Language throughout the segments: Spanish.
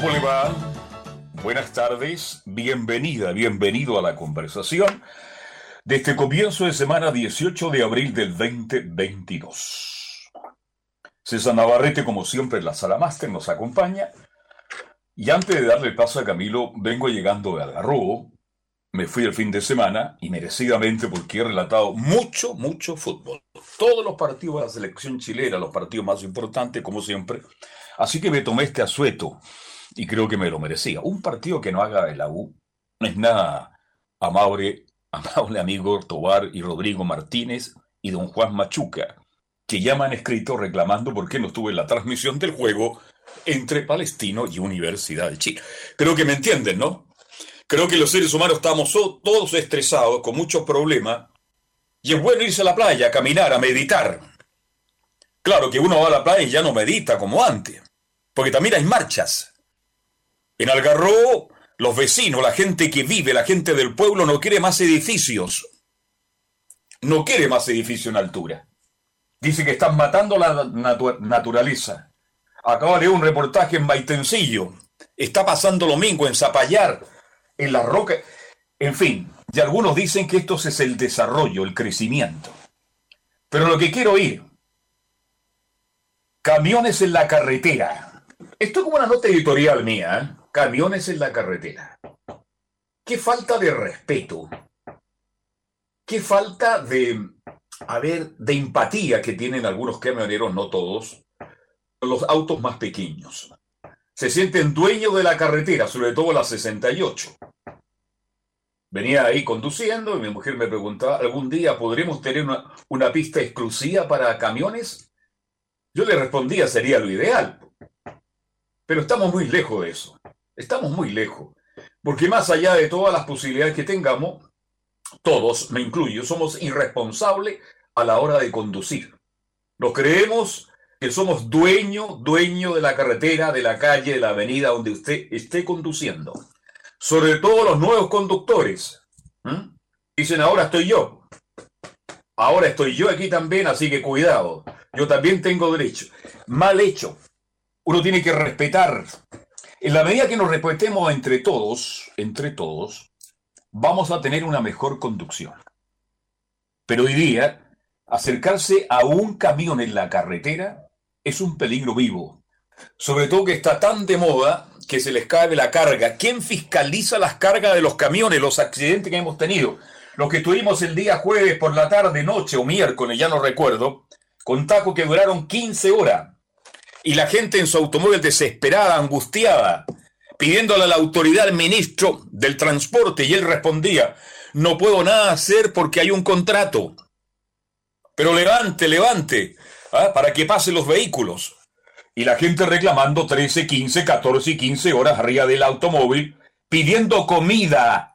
¿Cómo? Buenas tardes, bienvenida, bienvenido a la conversación de este comienzo de semana 18 de abril del 2022. César Navarrete, como siempre, en la sala máster nos acompaña. Y antes de darle paso a Camilo, vengo llegando de Algarrobo. Me fui el fin de semana y merecidamente porque he relatado mucho, mucho fútbol. Todos los partidos de la selección chilena, los partidos más importantes, como siempre. Así que me tomé este asueto y creo que me lo merecía. Un partido que no haga el la U no es nada amable, amable amigo Tobar y Rodrigo Martínez y don Juan Machuca, que ya me han escrito reclamando por qué no estuve en la transmisión del juego entre Palestino y Universidad de Chile. Creo que me entienden, ¿no? Creo que los seres humanos estamos todos estresados, con muchos problemas, y es bueno irse a la playa, a caminar, a meditar. Claro que uno va a la playa y ya no medita como antes, porque también hay marchas. En Algarrobo, los vecinos, la gente que vive, la gente del pueblo no quiere más edificios. No quiere más edificios en altura. Dice que están matando la naturaleza. Acaba de un reportaje en Maitencillo. Está pasando lo mismo en Zapallar, en la roca. En fin, y algunos dicen que esto es el desarrollo, el crecimiento. Pero lo que quiero oír, camiones en la carretera. Esto es como una nota editorial mía. ¿eh? Camiones en la carretera. Qué falta de respeto. Qué falta de, a ver, de empatía que tienen algunos camioneros, no todos, los autos más pequeños. Se sienten dueños de la carretera, sobre todo la 68. Venía ahí conduciendo y mi mujer me preguntaba, ¿algún día podremos tener una, una pista exclusiva para camiones? Yo le respondía, sería lo ideal. Pero estamos muy lejos de eso. Estamos muy lejos. Porque más allá de todas las posibilidades que tengamos, todos, me incluyo, somos irresponsables a la hora de conducir. Nos creemos que somos dueño, dueño de la carretera, de la calle, de la avenida donde usted esté conduciendo. Sobre todo los nuevos conductores. Dicen, ahora estoy yo. Ahora estoy yo aquí también, así que cuidado. Yo también tengo derecho. Mal hecho. Uno tiene que respetar en la medida que nos respetemos entre todos, entre todos, vamos a tener una mejor conducción. Pero hoy día, acercarse a un camión en la carretera es un peligro vivo. Sobre todo que está tan de moda que se les cae la carga. ¿Quién fiscaliza las cargas de los camiones, los accidentes que hemos tenido? Los que tuvimos el día jueves por la tarde, noche o miércoles, ya no recuerdo, con tacos que duraron 15 horas y la gente en su automóvil desesperada, angustiada, pidiéndole a la autoridad al ministro del transporte y él respondía, no puedo nada hacer porque hay un contrato. Pero levante, levante, ¿ah? para que pasen los vehículos. Y la gente reclamando 13, 15, 14 y 15 horas arriba del automóvil, pidiendo comida.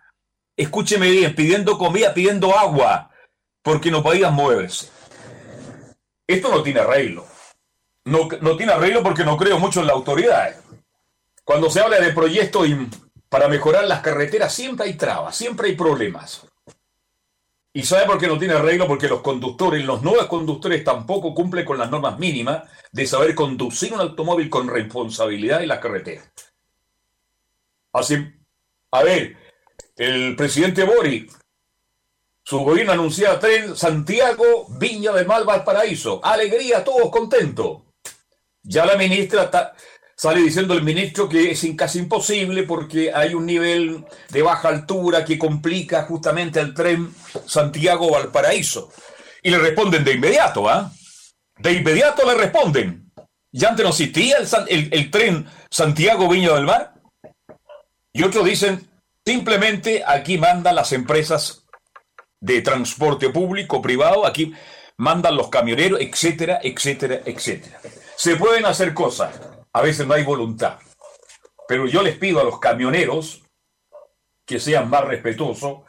Escúcheme bien, pidiendo comida, pidiendo agua, porque no podían moverse. Esto no tiene arreglo no, tiene arreglo porque no creo mucho en la autoridad. Cuando se habla de proyectos para mejorar las carreteras, siempre hay trabas, siempre hay problemas. ¿Y sabe por qué no tiene arreglo? Porque los conductores, los nuevos conductores tampoco cumplen con las normas mínimas de saber conducir un automóvil con responsabilidad en la carretera. Así, a ver, el presidente Bori su gobierno anunciaba tren Santiago, Viña del Mar, Valparaíso. Alegría, todos contentos. Ya la ministra sale diciendo el ministro que es casi imposible porque hay un nivel de baja altura que complica justamente el tren Santiago-Valparaíso. Y le responden de inmediato, ¿ah? De inmediato le responden. Ya antes no existía el, tren Santiago-Viña del Mar. Y otros dicen, simplemente aquí mandan las empresas de transporte público, privado, aquí mandan los camioneros, etcétera, etcétera, etcétera. Se pueden hacer cosas, a veces no hay voluntad, pero yo les pido a los camioneros que sean más respetuosos,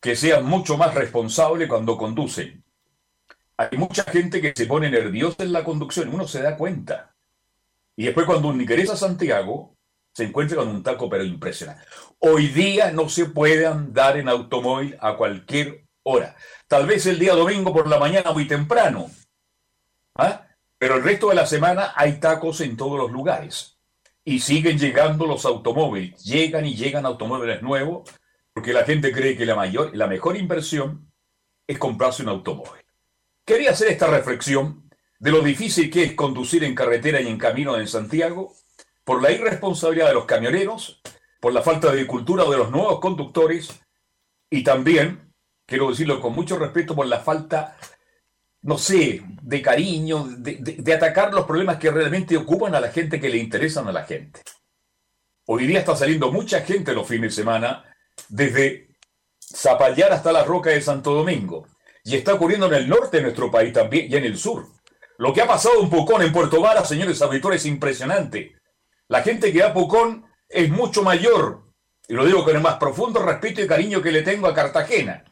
que sean mucho más responsables cuando conducen. Hay mucha gente que se pone nerviosa en la conducción, uno se da cuenta. Y después cuando ingresa a Santiago, se encuentra con un taco pero impresionante. Hoy día no se puede andar en automóvil a cualquier hora. Tal vez el día domingo por la mañana muy temprano. ¿Ah? Pero el resto de la semana hay tacos en todos los lugares. Y siguen llegando los automóviles. Llegan y llegan automóviles nuevos porque la gente cree que la, mayor, la mejor inversión es comprarse un automóvil. Quería hacer esta reflexión de lo difícil que es conducir en carretera y en camino en Santiago por la irresponsabilidad de los camioneros, por la falta de cultura de los nuevos conductores y también, quiero decirlo con mucho respeto, por la falta, no sé, de cariño, de, atacar los problemas que realmente ocupan a la gente, que le interesan a la gente. Hoy día está saliendo mucha gente los fines de semana desde Zapallar hasta la Roca de Santo Domingo. Y está ocurriendo en el norte de nuestro país también y en el sur. Lo que ha pasado en Pucón, en Puerto Vara, señores auditores, es impresionante. La gente que va a Pucón es mucho mayor, y lo digo con el más profundo respeto y cariño que le tengo a Cartagena.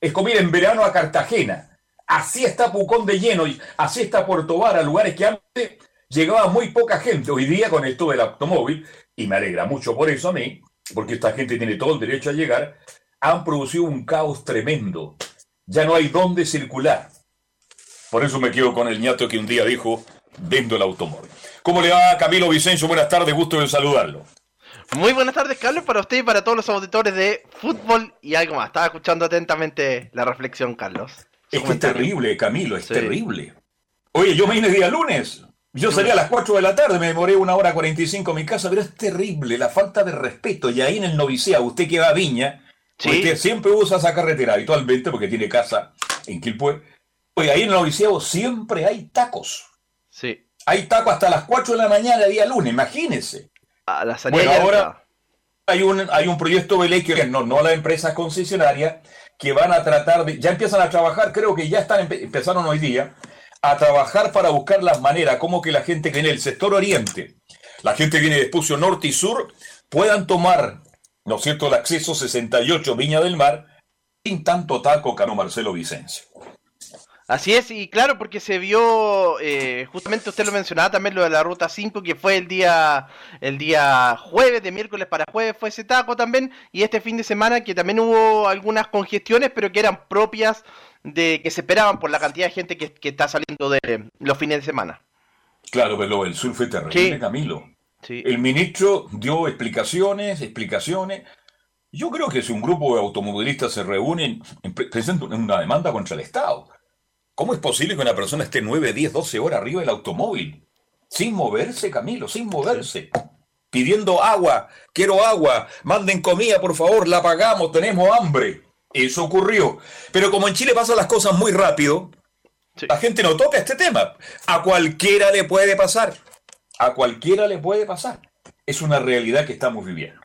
Es como ir en verano a Cartagena. Así está Pucón de lleno, y así está Puerto Vara, lugares que antes llegaba muy poca gente. Hoy día con esto del automóvil, y me alegra mucho por eso a mí, porque esta gente tiene todo el derecho a llegar, han producido un caos tremendo. Ya no hay dónde circular. Por eso me quedo con el ñato que un día dijo, vendo el automóvil. ¿Cómo le va Camilo Vicencio? Buenas tardes, gusto de saludarlo. Muy buenas tardes, Carlos, para usted y para todos los auditores de fútbol y algo más. Estaba escuchando atentamente la reflexión, Carlos. Es que es terrible, Camilo, es terrible. Oye, yo me vine día lunes. Yo salí a las 4 de la tarde, me demoré una hora 45 en mi casa, pero es terrible la falta de respeto. Y ahí en el noviciado, usted que va a Viña, usted siempre usa esa carretera habitualmente porque tiene casa en Quilpue. Oye, ahí en el noviciado siempre hay tacos. Sí. Hay tacos hasta las 4 de la mañana día lunes, imagínese. A la bueno, ahora hay un, hay un proyecto de ley que no, no las empresas concesionarias que van a tratar de, ya empiezan a trabajar, creo que ya están empezaron hoy día, a trabajar para buscar las maneras, como que la gente que viene del sector oriente, la gente que viene de Espucio Norte y Sur, puedan tomar, ¿no es cierto?, el acceso 68 Viña del Mar sin tanto taco, Cano Marcelo Vicencio. Así es, y claro, porque se vio, eh, justamente usted lo mencionaba también, lo de la Ruta 5, que fue el día, el día jueves, de miércoles para jueves fue ese taco también, y este fin de semana que también hubo algunas congestiones, pero que eran propias de que se esperaban por la cantidad de gente que, está saliendo de los fines de semana. Claro, pero el sur fue terrible, Camilo. El ministro dio explicaciones, explicaciones. Yo creo que si un grupo de automovilistas se reúnen, presentan una demanda contra el Estado. ¿Cómo es posible que una persona esté 9, 10, 12 horas arriba del automóvil? Sin moverse, Camilo, sin moverse. Pidiendo agua, quiero agua, manden comida, por favor, la pagamos, tenemos hambre. Eso ocurrió. Pero como en Chile pasan las cosas muy rápido, la gente no toca este tema. A cualquiera le puede pasar. A cualquiera le puede pasar. Es una realidad que estamos viviendo.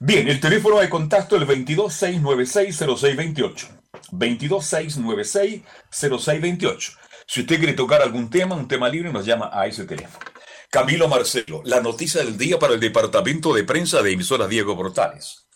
Bien, el teléfono de contacto es el 226960628. 226960628. Si usted quiere tocar algún tema, un tema libre, nos llama a ese teléfono. Camilo Marcelo, la noticia del día para el departamento de prensa de emisoras Diego Portales.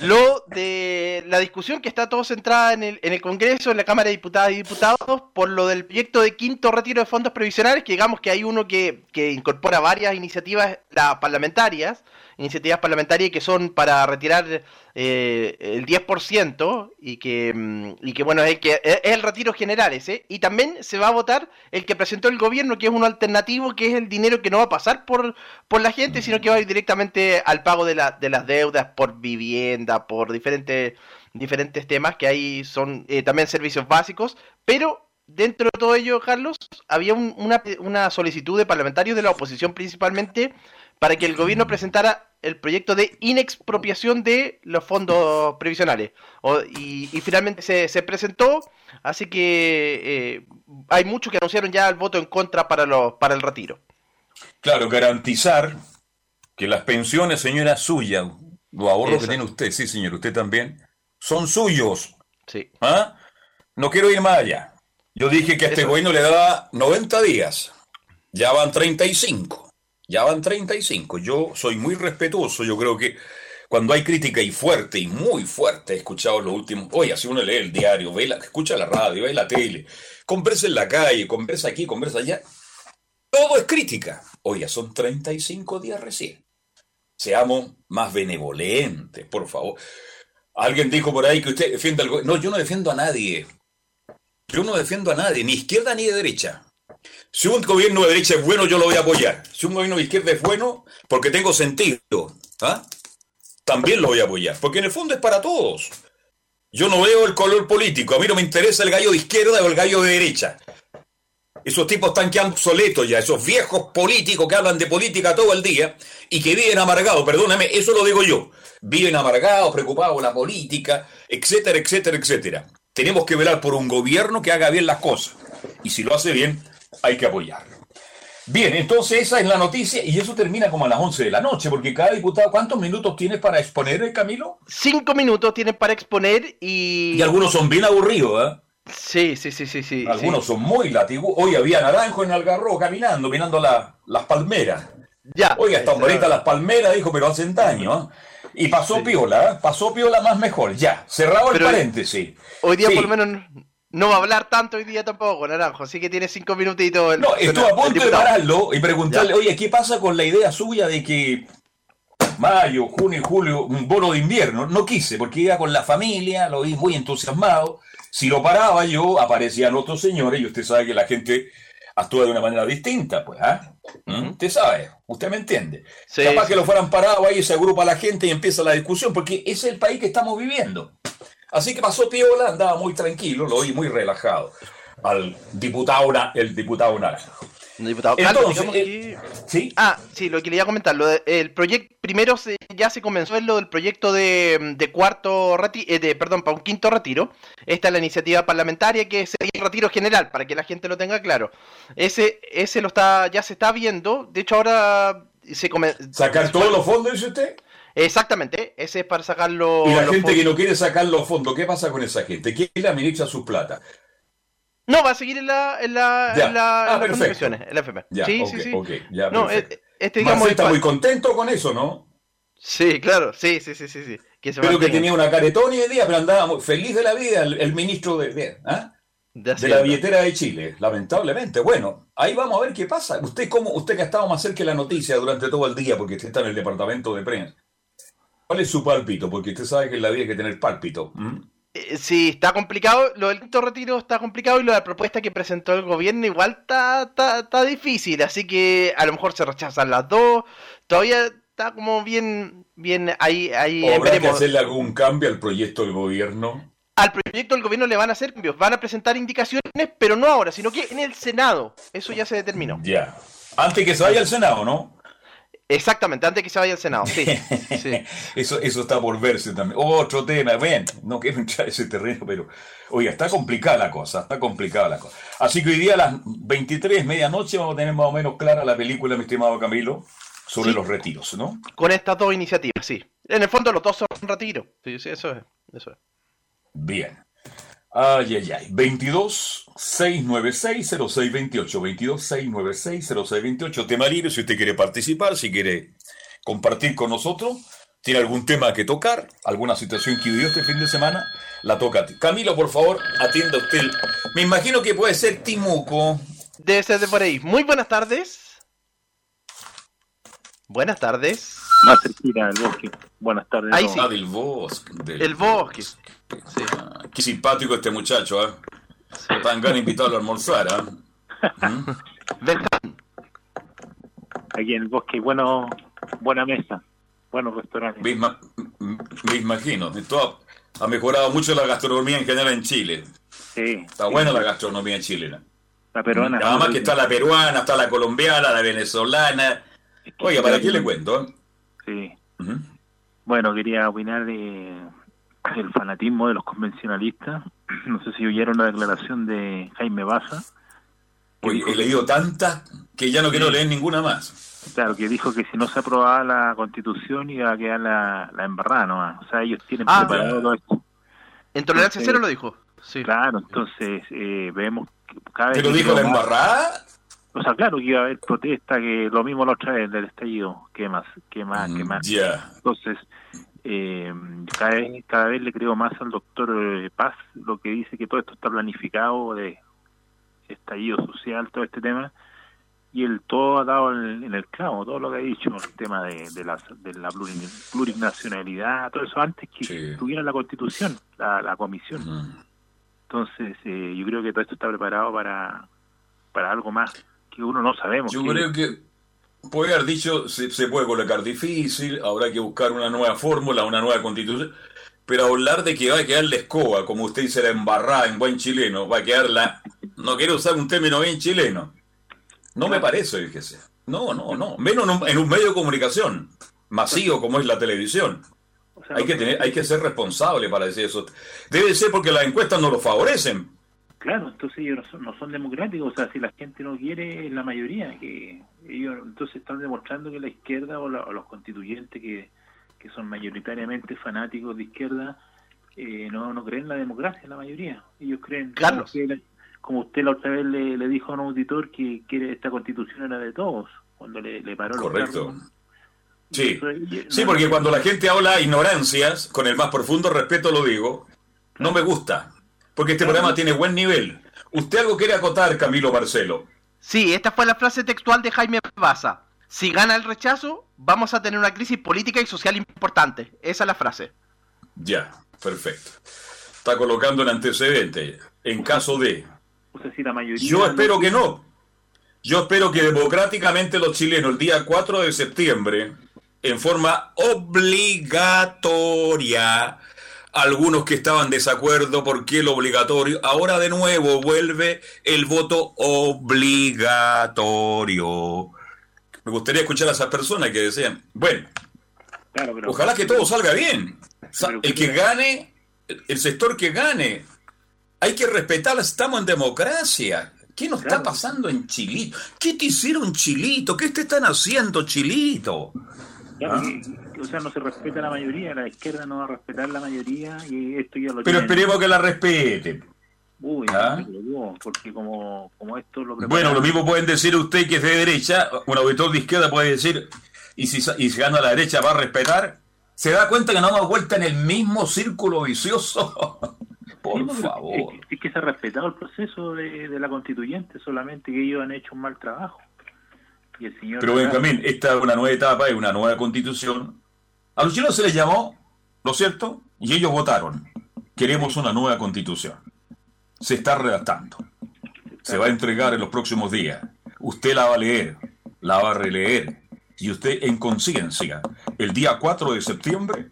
Lo de la discusión que está todo centrada en el, en el Congreso, en la Cámara de Diputadas y Diputados, por lo del proyecto de quinto retiro de fondos previsionales, que digamos que hay uno que, que incorpora varias iniciativas la, parlamentarias, iniciativas parlamentarias que son para retirar eh, el 10% y que, mm, y que bueno, es, que, es el retiro general ese. Y también se va a votar el que presentó el gobierno, que es uno alternativo, que es el dinero que no va a pasar por, por la gente, sino que va a ir directamente al pago de, la, de las deudas por vivienda, por diferentes, diferentes temas que ahí son eh, también servicios básicos. Pero dentro de todo ello, Carlos, había una, una solicitud de parlamentarios de la oposición principalmente para que el gobierno presentara el proyecto de inexpropiación de los fondos previsionales. y, finalmente se, presentó, así que eh, hay muchos que anunciaron ya el voto en contra para, para el retiro. Claro, garantizar que las pensiones, señora, suya, los ahorros que tiene usted, sí, señor, usted también, son suyos. Sí. ¿Ah? No quiero ir más allá. Yo dije que a este gobierno le daba 90 días. Ya van 35. Ya van 35. Yo soy muy respetuoso. Yo creo que cuando hay crítica y fuerte, y muy fuerte, he escuchado los últimos. Oye, si uno lee el diario, ve la, escucha la radio, ve la tele, conversa en la calle, conversa aquí, conversa allá. Todo es crítica. Oye, son 35 días recién. Seamos más benevolentes, por favor. Alguien dijo por ahí que usted defiende al gobierno. No, yo no defiendo a nadie. Yo no defiendo a nadie, ni izquierda ni de derecha. Si un gobierno de derecha es bueno, yo lo voy a apoyar. Si un gobierno de izquierda es bueno, porque tengo sentido, ¿ah? también lo voy a apoyar. Porque en el fondo es para todos. Yo no veo el color político. A mí no me interesa el gallo de izquierda o el gallo de derecha. Esos tipos están quedando obsoletos ya, esos viejos políticos que hablan de política todo el día y que viven amargados, perdóname, eso lo digo yo. Viven amargados, preocupados por la política, etcétera, etcétera, etcétera. Tenemos que velar por un gobierno que haga bien las cosas. Y si lo hace bien, hay que apoyarlo. Bien, entonces esa es la noticia y eso termina como a las 11 de la noche, porque cada diputado, ¿cuántos minutos tienes para exponer, Camilo? Cinco minutos tienes para exponer y... Y algunos son bien aburridos, ¿eh? Sí, sí, sí, sí, sí. Algunos son muy latigos. Hoy había naranjo en Algarrobo caminando, mirando las palmeras. Ya. Oiga, están bonitas las palmeras, dijo, pero hacen daño. ¿eh? Y pasó piola, ¿eh? pasó piola más mejor. Ya, cerrado el paréntesis. Hoy día por lo menos no va a hablar tanto hoy día tampoco, Naranjo, así que tiene cinco minutitos. no, estuvo a punto de pararlo y preguntarle, oye, ¿qué pasa con la idea suya de que mayo, junio y julio, un bono de invierno? No quise, porque iba con la familia, lo vi muy entusiasmado si lo paraba yo, aparecían otros señores y usted sabe que la gente actúa de una manera distinta, pues, ¿ah? ¿Mm? Usted sabe, usted me entiende. Capaz que lo fueran parado ahí, se agrupa la gente y empieza la discusión, porque es el país que estamos viviendo. Así que pasó Piola, andaba muy tranquilo, lo oí muy relajado al diputado, el diputado Naranjo. Diputado Entonces, eh, ¿sí? Ah, sí, lo que quería comentar. Lo el proyecto primero se, ya se comenzó en lo del proyecto de, cuarto retiro, eh, de, perdón, para un quinto retiro. Esta es la iniciativa parlamentaria que sería el retiro general, para que la gente lo tenga claro. Ese, ese lo está, ya se está viendo. De hecho, ahora se ¿Sacar todos los fondos, dice usted? Exactamente, ese es para sacarlo. Y la gente que no quiere sacar los fondos, ¿qué pasa con esa gente? ¿Quién le administra su plata? No, va a seguir en la, en la, en la, ah, en en la FM. sí, sí, sí. ya, no, eh, este, digamos, está muy contento con eso, ¿no? Sí, claro, sí, sí, sí, sí. sí. Que pero que tenía una caretón y de día, pero andaba feliz de la vida el, ministro de, ¿ah? de, la billetera de Chile, lamentablemente. Bueno, ahí vamos a ver qué pasa. Usted, cómo, usted que ha estado más cerca de la noticia durante todo el día, porque usted está en el departamento de prensa. ¿Cuál es su pálpito? Porque usted sabe que en la vida hay que tener pálpito. Eh, sí, está complicado. Lo del quinto retiro está complicado y lo de la propuesta que presentó el gobierno igual está, está, difícil. Así que a lo mejor se rechazan las dos. Todavía está como bien, bien ahí. ahí ¿Habrá que hacerle algún cambio al proyecto del gobierno? Al proyecto del gobierno le van a hacer cambios. Van a presentar indicaciones, pero no ahora, sino que en el Senado. Eso ya se determinó. Ya. Antes que se vaya al Senado, ¿no? Exactamente, antes que se vaya al Senado, sí. eso, eso está por verse también. Otro tema, ven, no quiero entrar en ese terreno, pero, oiga, está complicada la cosa, está complicada la cosa. Así que hoy día a las 23, medianoche, vamos a tener más o menos clara la película, mi estimado Camilo, sobre los retiros, ¿no? Con estas dos iniciativas, sí. En el fondo los dos son retiros, sí, sí, eso es. Eso es. Bien. Ay, ay, ay. 22 696 0628. 22 696 0628. Tema libre si usted quiere participar, si quiere compartir con nosotros, tiene algún tema que tocar, alguna situación que vivió este fin de semana, la toca a ti. Camilo, por favor, atienda usted. Me imagino que puede ser Timuco. Debe ser de por ahí. Muy buenas tardes. Buenas tardes. Más cerquita del bosque. Buenas tardes. Ahí sí. Ah, del bosque. El bosque. Ah, qué simpático este muchacho, ¿eh? Sí. Tan gran invitado a almorzar, ¿eh? ¿Mm? Aquí en el bosque, bueno, buena mesa, buenos restaurantes. Me, imagino. ha mejorado mucho la gastronomía en general en Chile. Sí. Está buena la gastronomía chilena. La peruana. Nada más que está la peruana, está la colombiana, la venezolana. Oiga, ¿para qué le cuento? Sí. Bueno, quería opinar de el fanatismo de los convencionalistas. No sé si oyeron la declaración de Jaime Baza. he leído tantas que ya no quiero leer ninguna más. Claro, que dijo que si no se aprobaba la constitución iba a quedar la, la embarrada nomás. O sea, ellos tienen ah, preparado todo esto. En tolerancia cero lo dijo. Sí. Claro, entonces eh, vemos cada vez ¿Te lo que dijo la embarrada? O sea, claro que iba a haber protesta, que lo mismo la otra vez del estallido, que más, que más, que Mm, más. Entonces, eh, cada, vez, cada vez le creo más al doctor eh, Paz, lo que dice que todo esto está planificado de estallido social, todo este tema, y él todo ha dado en, en el clavo, todo lo que ha dicho, el tema de, de, la, de la plurin- plurinacionalidad, todo eso antes que Sí. tuviera la constitución, la, la comisión. Mm. Entonces, eh, yo creo que todo esto está preparado para, para algo más que uno no sabemos. Yo que- creo que puede haber dicho, se, se puede colocar difícil, habrá que buscar una nueva fórmula, una nueva constitución, pero hablar de que va a quedar la escoba, como usted dice, la embarrada en buen chileno, va a quedar la... No quiero usar un término bien chileno. No me parece, fíjese. No, no, no. Menos en un, en un medio de comunicación masivo como es la televisión. o sea, Hay que, tener, hay que ser responsable para decir eso. Debe ser porque las encuestas no lo favorecen. Claro, entonces ellos no son, no son democráticos, o sea, si la gente no quiere, la mayoría, que ellos entonces están demostrando que la izquierda o, la- o los constituyentes que, que son mayoritariamente fanáticos de izquierda, eh, no, no creen en la democracia, la mayoría. Ellos creen, Carlos. como usted, como usted la otra vez le, le dijo a un auditor que quiere esta constitución era de todos, cuando le, le paró los Correcto. cargos. Sí. Sí, no- porque cuando la gente habla ignorancias, con el más profundo respeto lo digo, no me gusta. Porque este programa tiene buen nivel. ¿Usted algo quiere acotar, Camilo Marcelo? Sí, esta fue la frase textual de Jaime Baza. Si gana el rechazo, vamos a tener una crisis política y social importante. Esa es la frase. Ya, perfecto. Está colocando el antecedente. En caso de... Yo espero que no. Yo espero que democráticamente los chilenos el día 4 de septiembre, en forma obligatoria, algunos que estaban desacuerdo porque el obligatorio, ahora de nuevo vuelve el voto obligatorio. Me gustaría escuchar a esas personas que decían, bueno, Claro, pero- ojalá que todo salga bien. El que gane, el- sector que gane, hay que respetarla, estamos en democracia. ¿Qué nos está pasando en Chilito? ¿Qué te hicieron Chilito? ¿Qué te están haciendo Chilito? Claro, ¿Ah? O sea, no se respeta la mayoría, la izquierda no va a respetar la mayoría y esto ya lo Pero esperemos que la respete. Uy, ¿Ah? porque como, como esto lo Bueno, preparan- lo mismo pueden decir usted que es de derecha, un auditor de izquierda puede decir, y si, y si gana la derecha va a respetar. ¿Se da cuenta que no damos vuelta en el mismo círculo vicioso? Por Sí, favor. Es, es que se ha respetado el proceso de, de la constituyente, solamente que ellos han hecho un mal trabajo. Y el señor Pero Benjamín, esta es una nueva etapa, es una nueva constitución. A los chilenos se les llamó, ¿no es cierto? Y ellos votaron. Queremos una nueva constitución. Se está redactando. Se va a entregar en los próximos días. Usted la va a leer, la va a releer. Y usted, en conciencia, el día 4 de septiembre,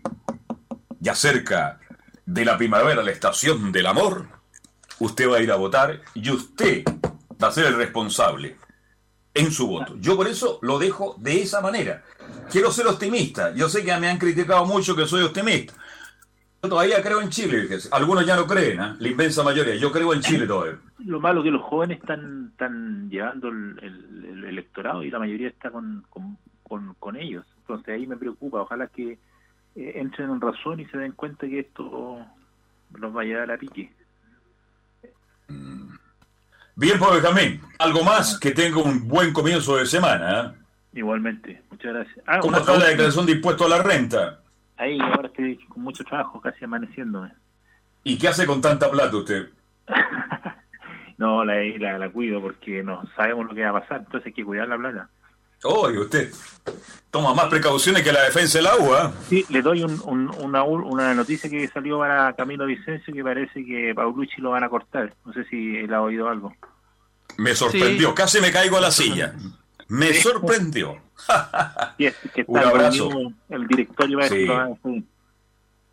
ya cerca de la primavera, la estación del amor, usted va a ir a votar y usted va a ser el responsable en su voto. Yo por eso lo dejo de esa manera. Quiero ser optimista. Yo sé que me han criticado mucho que soy optimista. Yo todavía creo en Chile. Algunos ya no creen, ¿ah? la inmensa mayoría. Yo creo en Chile todavía. Lo malo que los jóvenes están, están llevando el, el- el electorado y la mayoría está con, con, con- con ellos. Entonces ahí me preocupa. Ojalá que eh, entren en razón y se den cuenta que esto los va a llevar a pique. Bien, pues Benjamín. Algo más que tenga un buen comienzo de semana. ¿ah? Igualmente, muchas gracias. Ah, ¿Cómo está la declaración de impuesto a la renta? Ahí, ahora estoy con mucho trabajo, casi amaneciéndome. ¿Y qué hace con tanta plata usted? No, la, la, la cuido porque no sabemos lo que va a pasar, entonces hay que cuidar la plata. Oye, usted toma más precauciones que la defensa de la UA. Sí, le doy un, un- una, una noticia que salió para Camilo Vicencio que parece que Paulucci lo van a cortar. No sé si él ha oído algo. Me sorprendió, Sí. casi me caigo a la silla. Me sorprendió. Que está Un abrazo. El directorio va a Sí.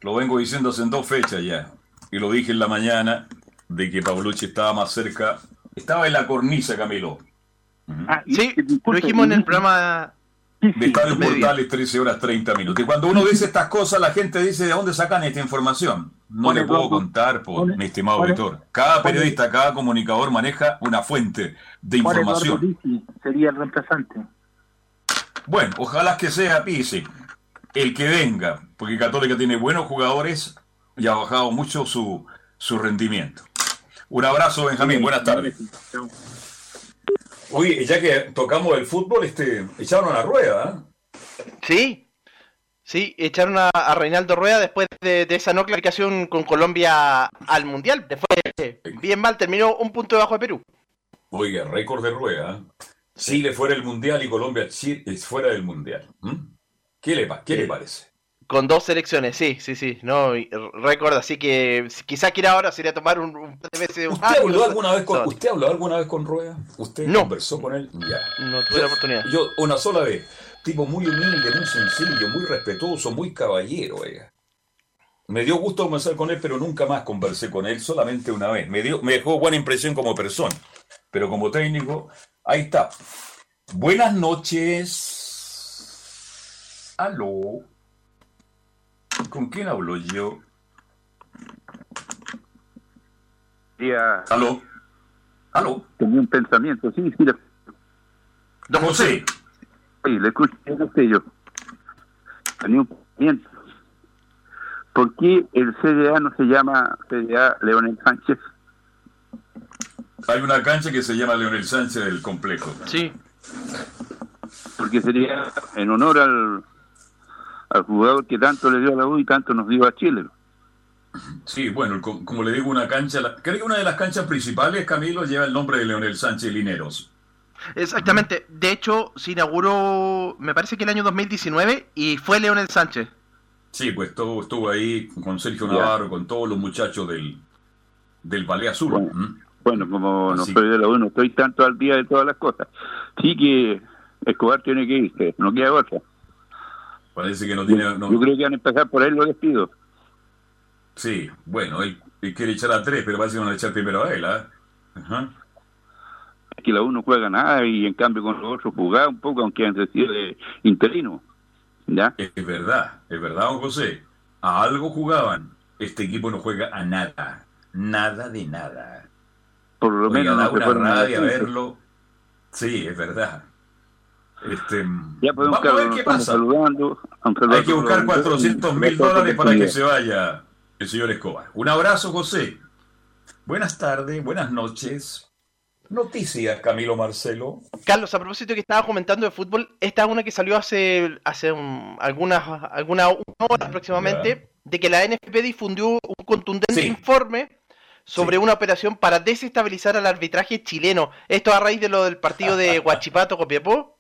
lo a vengo diciendo hace dos fechas ya. Y lo dije en la mañana de que Paulucci estaba más cerca. Estaba en la cornisa, Camilo. Ah, Sí, lo dijimos en el programa. De sí, estar en mediodía. Portales 13 horas 30 minutos. Y cuando uno dice estas cosas, la gente dice, ¿de dónde sacan esta información? No le puedo contar, por mi estimado auditor. Cada periodista, cada comunicador maneja una fuente de Juan información. Pizzi sería el reemplazante. Bueno, ojalá que sea Pise el que venga, porque Católica tiene buenos jugadores y ha bajado mucho su, su rendimiento. Un abrazo, Benjamín. Buenas tardes. Oye, ya que tocamos el fútbol, este, echaron a la rueda. ¿eh? Sí, sí, echaron a, Reinaldo Rueda después de, esa no clasificación con Colombia al Mundial. Después, bien mal, terminó un punto debajo de Perú. Oiga, récord de Rueda. ¿eh? Chile fuera del Mundial y Colombia fuera del Mundial. ¿Qué, le, ¿Qué le parece? Con dos selecciones, sí, sí, sí. No, récord, así que quizá quiera ahora sería tomar un, un de ¿Usted, habló alguna vez con, ¿Usted habló alguna vez con Rueda? ¿Usted no. conversó con él? Ya. No tuve la oportunidad. Yo, una sola vez. Tipo muy humilde, muy sencillo, muy respetuoso, muy caballero, oiga. Me dio gusto conversar con él, pero nunca más conversé con él, solamente una vez. Me, dio, me dejó buena impresión como persona, pero como técnico, ahí está. Buenas noches. Aló. ¿Con quién hablo yo? Día. ¿Aló? ¿Aló? Tenía un pensamiento, sí, sí. Don José. Le escuché a usted yo. Tenía un pensamiento. ¿Por qué el CDA no se llama CDA Leonel Sánchez? Hay una cancha que se llama Leonel Sánchez del complejo. Sí. Porque sería en honor al al jugador que tanto le dio a la U y tanto nos dio a Chile. Sí, bueno, como le digo, una cancha, creo que una de las canchas principales, Camilo, lleva el nombre de Leonel Sánchez Lineros. Exactamente, de hecho se inauguró, me parece que el año 2019 y fue Leonel Sánchez. Sí, pues todo estuvo ahí con Sergio Navarro, con todos los muchachos del, del Ballet Azul. Bueno, como no soy de la U, no estoy tanto al día de todas las cosas. Sí que Escobar tiene que irse, no queda otra. Parece que no tiene. Yo creo que van a empezar por él, lo despido. Sí, bueno, él, quiere echar a tres, pero parece que van a echar primero a él. ¿ah? Es que la uno juega nada y en cambio con los otros jugaba un poco, aunque han sido de interino. ¿ya? Es, verdad, es verdad, don José. A algo jugaban. Este equipo no juega a nada. Nada de nada. Por lo menos. No una rabia verlo. Sí, es verdad. Este, vamos a ver qué pasa. Hay que buscar 400 mil dólares para que se vaya el señor Escobar. Un abrazo, José. Buenas tardes, buenas noches. Noticias, Camilo Marcelo. Carlos, a propósito que estaba comentando de fútbol, esta es una que salió hace, hace algunas, alguna horas aproximadamente, de que la NFP difundió un contundente informe sobre una operación para desestabilizar al arbitraje chileno. Esto a raíz de lo del partido de Huachipato Copiapó.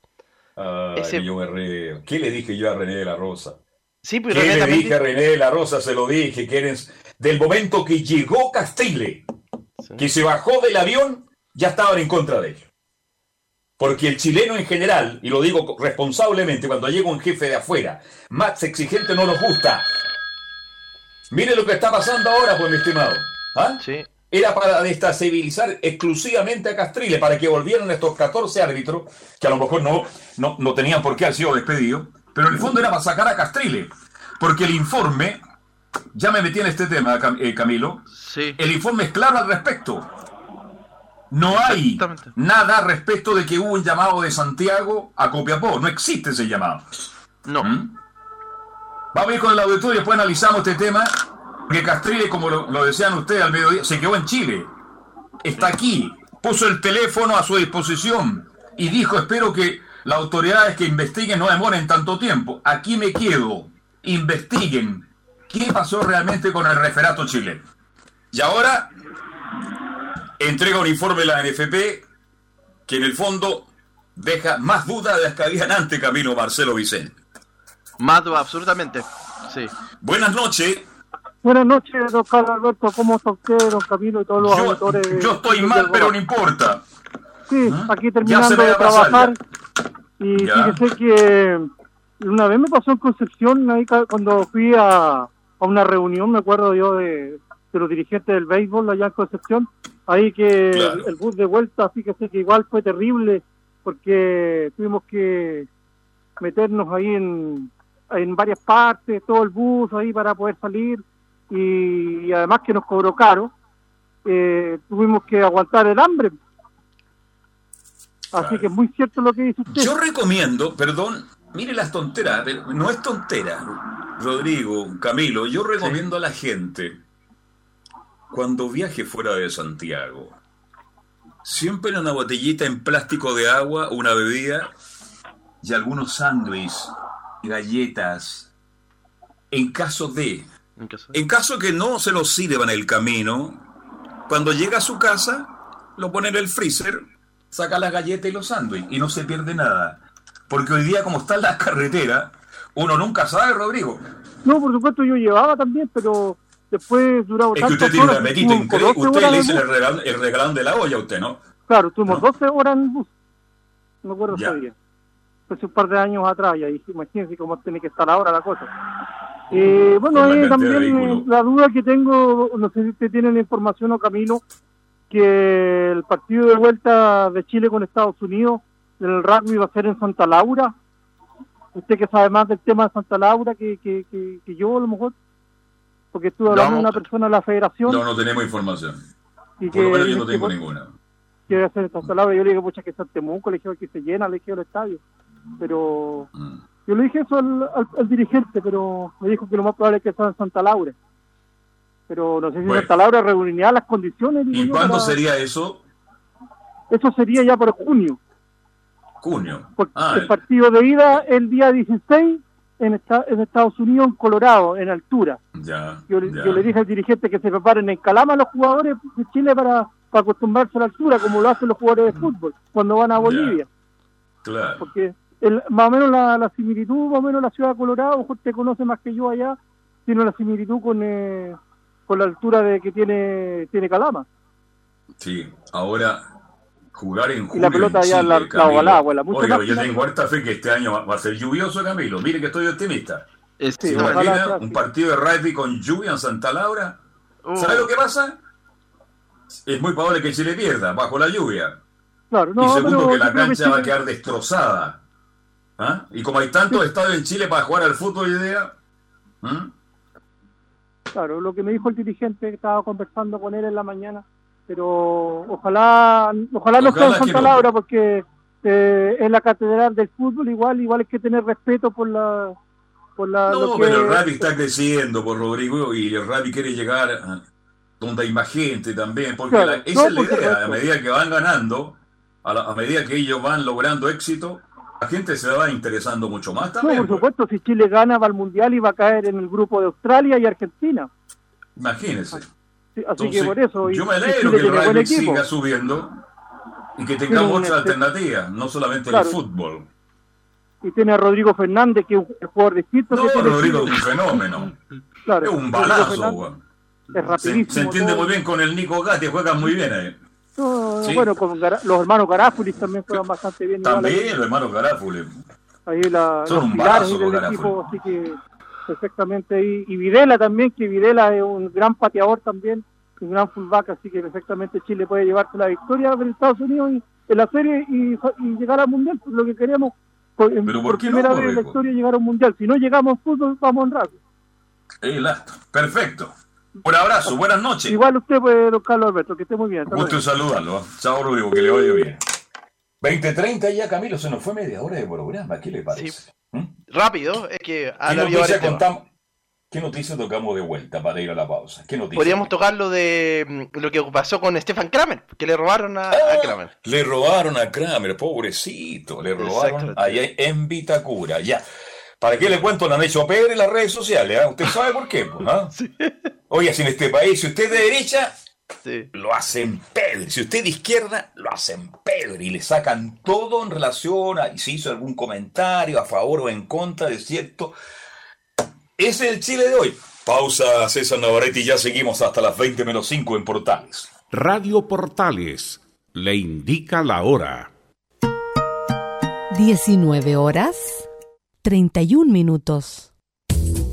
¿Qué le dije yo a René de la Rosa? Sí, pero ¿Qué le dije a René de la Rosa? Se lo dije, que del momento que llegó Castile, que se bajó del avión, ya estaban en contra de él. Porque el chileno en general, y lo digo responsablemente, cuando llega un jefe de afuera, más exigente no nos gusta. Mire lo que está pasando ahora, pues, mi estimado. ¿Ah? Sí era para destabilizar exclusivamente a Castrile, para que volvieran estos 14 árbitros, que a lo mejor no, no, tenían por qué haber sido despedidos, pero en el fondo era para sacar a Castrile, porque el informe, ya me metí en este tema, eh, Camilo, sí. el informe es claro al respecto. No hay nada respecto de que hubo un llamado de Santiago a Copiapó, no existe ese llamado. No. ¿Mm? Vamos a ir con el auditorio y después analizamos este tema porque Castrile, como lo, decían ustedes al mediodía, se quedó en Chile. Está aquí, puso el teléfono a su disposición y dijo, espero que las autoridades que investiguen no demoren tanto tiempo. Aquí me quedo, investiguen qué pasó realmente con el referato chileno. Y ahora entrega un informe la NFP que en el fondo deja más dudas de las que habían antes Camilo Marcelo Vicente. Más dudas, absolutamente. Sí. Buenas noches. Buenas noches, don Carlos Alberto, ¿cómo está usted, don Camilo y todos los auditores? Yo estoy mal, pero no importa. Sí, ¿Ah? aquí terminando de trabajar. Y fíjese que una vez me pasó en Concepción, ahí cuando fui a, a una reunión, me acuerdo yo de, de, los dirigentes del béisbol allá en Concepción, ahí que el, bus de vuelta, fíjese que igual fue terrible, porque tuvimos que meternos ahí en, en varias partes, todo el bus ahí para poder salir y, además que nos cobró caro, eh, tuvimos que aguantar el hambre. Así que es muy cierto lo que dice usted. Yo recomiendo, perdón, mire las tonteras, no es tontera, Rodrigo, Camilo, yo recomiendo a la gente cuando viaje fuera de Santiago, siempre una botellita en plástico de agua, una bebida y algunos sándwiches, galletas, en caso de... En caso, que no se lo sirvan en el camino, cuando llega a su casa, lo pone en el freezer, saca la galleta y los sándwiches y no se pierde nada. Porque hoy día, como están las carreteras, uno nunca sabe, Rodrigo. No, por supuesto, yo llevaba también, pero después duraba Es que usted tiene un apetito increíble. Usted le dice el regalón, de la olla a usted, ¿no? Claro, tuvimos 12 horas en bus. No me acuerdo todavía. Hace un par de años atrás, y ahí imagínense cómo tiene que estar ahora la cosa. Eh, bueno, también la duda que tengo, no sé si usted tiene la información o Camilo, que el partido de vuelta de Chile con Estados Unidos del rugby va a ser en Santa Laura. Usted que sabe más del tema de Santa Laura que, que, que, yo, a lo mejor, porque estuve hablando de una persona de la federación. No, no tenemos información. Y Por lo menos yo no tengo ninguna. Que va a ser en Santa Laura. Yo le dije, pucha, que San Temuco, le dije que se llena, le dije el estadio. Pero. Mm. Yo le dije eso al, dirigente, pero me dijo que lo más probable es que sea en Santa Laura. Pero no sé si Santa Laura reuniría las condiciones. ¿Y cuándo sería eso? Eso sería ya por junio. Junio. Ah, el partido de ida el día 16 en, en Estados Unidos, en Colorado, en altura. Ya, yo, le dije al dirigente que se preparen en Calama los jugadores de Chile para, para acostumbrarse a la altura, como lo hacen los jugadores de fútbol cuando van a Bolivia. Claro. Porque el, más o menos la, similitud, más o menos la ciudad de Colorado, usted conoce más que yo allá, tiene la similitud con, eh, con la altura de que tiene, tiene Calama. Sí, ahora jugar en julio. Y la pelota ya la, la agua, Oiga, yo tengo harta fe que este año va, a ser lluvioso, Camilo. Mire que estoy optimista. ¿Se imagina un partido de rugby con lluvia en Santa Laura? Uh. ¿Sabe lo que pasa? Es muy probable que Chile pierda bajo la lluvia. Claro, y segundo, que la cancha va a quedar destrozada. ¿Ah? Y como hay tantos estadios en Chile para jugar al fútbol, idea. ¿Mm? Claro, lo que me dijo el dirigente que estaba conversando con él en la mañana, pero ojalá ojalá no sea en Santa Laura porque eh, es la catedral del fútbol igual igual hay que tener respeto por la por la no pero el rugby está creciendo por Rodrigo y el rugby quiere llegar donde hay más gente también porque esa es la idea a medida que van ganando a medida que ellos van logrando éxito la gente se va interesando mucho más también. No, por pues. supuesto, si Chile gana va al Mundial y va a caer en el grupo de Australia y Argentina. Imagínense. Así que por eso... yo me alegro que el rugby siga subiendo y que tengamos otra este alternativa, no solamente el fútbol. Y tiene a Rodrigo Fernández, que es un jugador distinto. No, Rodrigo es un fenómeno. es un balazo, Es rapidísimo. Se, entiende muy bien con el Nico Gatti, juega muy bien ahí. Bueno, con los hermanos Garáfulis también fueron bastante bien. También los hermanos Garáfulis. Ahí la, Son los pilares del equipo, así que perfectamente ahí. Y Videla también, que Videla es un gran pateador también, un gran fullback, así que perfectamente Chile puede llevarse la victoria de Estados Unidos en la serie y, llegar al Mundial, pues lo que queríamos por, primera vez en la historia llegar al Mundial. Si no llegamos fútbol, vamos en rato. Perfecto. Un abrazo, buenas noches. Igual usted, pues, don Carlos Alberto, que esté muy bien. Gusto saludarlo. ¿eh? Chao, Rodrigo, que le vaya bien. 20.30 ya, Camilo, se nos fue media hora de programa, ¿qué le parece? ¿Mm? Rápido, es que ¿Qué noticia, contamos, ¿Qué noticia tocamos de vuelta para ir a la pausa? ¿Qué noticia? Podríamos tocar lo de mm, lo que pasó con Stefan Kramer, que le robaron a, ah, Kramer. Le robaron a Kramer, pobrecito, le robaron allá en Vitacura, ya. ¿Para qué le cuento? Lo han hecho Pedro en las redes sociales, ¿ah? ¿Usted sabe por qué? ¿ah? Oye, si en este país, si usted es de derecha, lo hacen Pedro. Si usted es de izquierda, lo hacen Pedro. Y le sacan todo en relación a si hizo algún comentario a favor o en contra de cierto. Ese es el Chile de hoy. Pausa, César Navarrete, y ya seguimos hasta las 20 menos 5 en Portales. Radio Portales le indica la hora. 19 horas 31 minutos.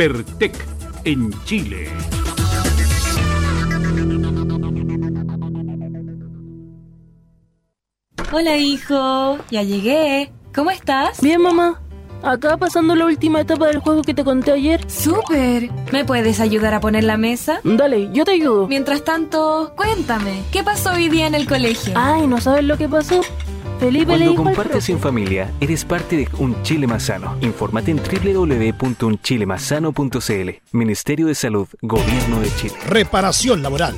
Pertec en Chile. Hola hijo, ya llegué. ¿Cómo estás? Bien mamá. Acá pasando la última etapa del juego que te conté ayer. ¡Súper! ¿Me puedes ayudar a poner la mesa? Dale, yo te ayudo. Mientras tanto, cuéntame, ¿qué pasó hoy día en el colegio? Ay, ¿no sabes lo que pasó? Felipe Cuando compartes en familia, eres parte de Un Chile Más Sano. Infórmate en www.unchilemasano.cl. Ministerio de Salud, Gobierno de Chile. Reparación laboral.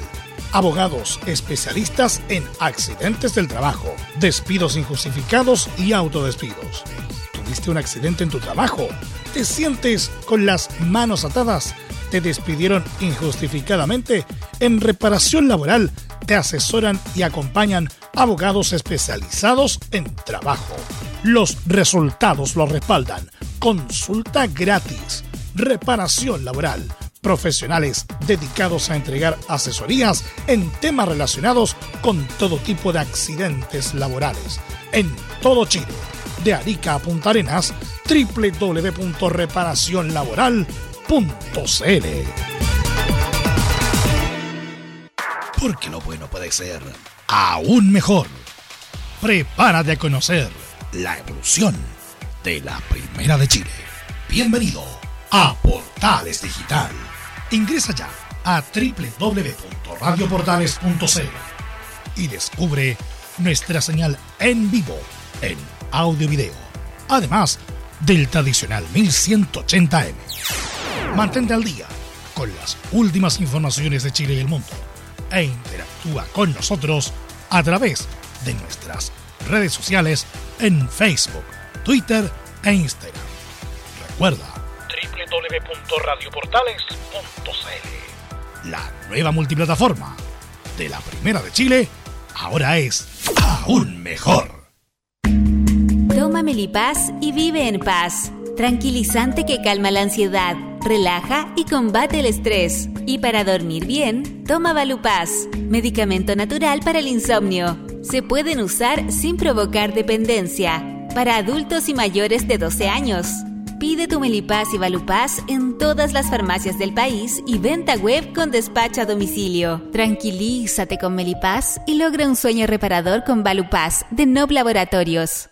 Abogados especialistas en accidentes del trabajo, despidos injustificados y autodespidos tuviste un accidente en tu trabajo, te sientes con las manos atadas, te despidieron injustificadamente, en reparación laboral te asesoran y acompañan abogados especializados en trabajo. Los resultados lo respaldan. Consulta gratis. Reparación laboral. Profesionales dedicados a entregar asesorías en temas relacionados con todo tipo de accidentes laborales. En todo Chile de Arica a Punta Arenas, www.reparacionlaboral.cl. Porque lo bueno puede ser aún mejor. Prepárate a conocer la evolución de la Primera de Chile. Bienvenido a Portales Digital. Ingresa ya a www.radioportales.cl y descubre nuestra señal en vivo en audio y video, además del tradicional 1180M. Mantente al día con las últimas informaciones de Chile y el mundo e interactúa con nosotros a través de nuestras redes sociales en Facebook, Twitter e Instagram. Recuerda www.radioportales.cl La nueva multiplataforma de la Primera de Chile ahora es aún mejor. Toma Melipaz y vive en paz. Tranquilizante que calma la ansiedad, relaja y combate el estrés. Y para dormir bien, toma Valupaz, medicamento natural para el insomnio. Se pueden usar sin provocar dependencia. Para adultos y mayores de 12 años. Pide tu Melipaz y Valupaz en todas las farmacias del país y venta web con despacho a domicilio. Tranquilízate con Melipaz y logra un sueño reparador con Valupaz de Nob Laboratorios.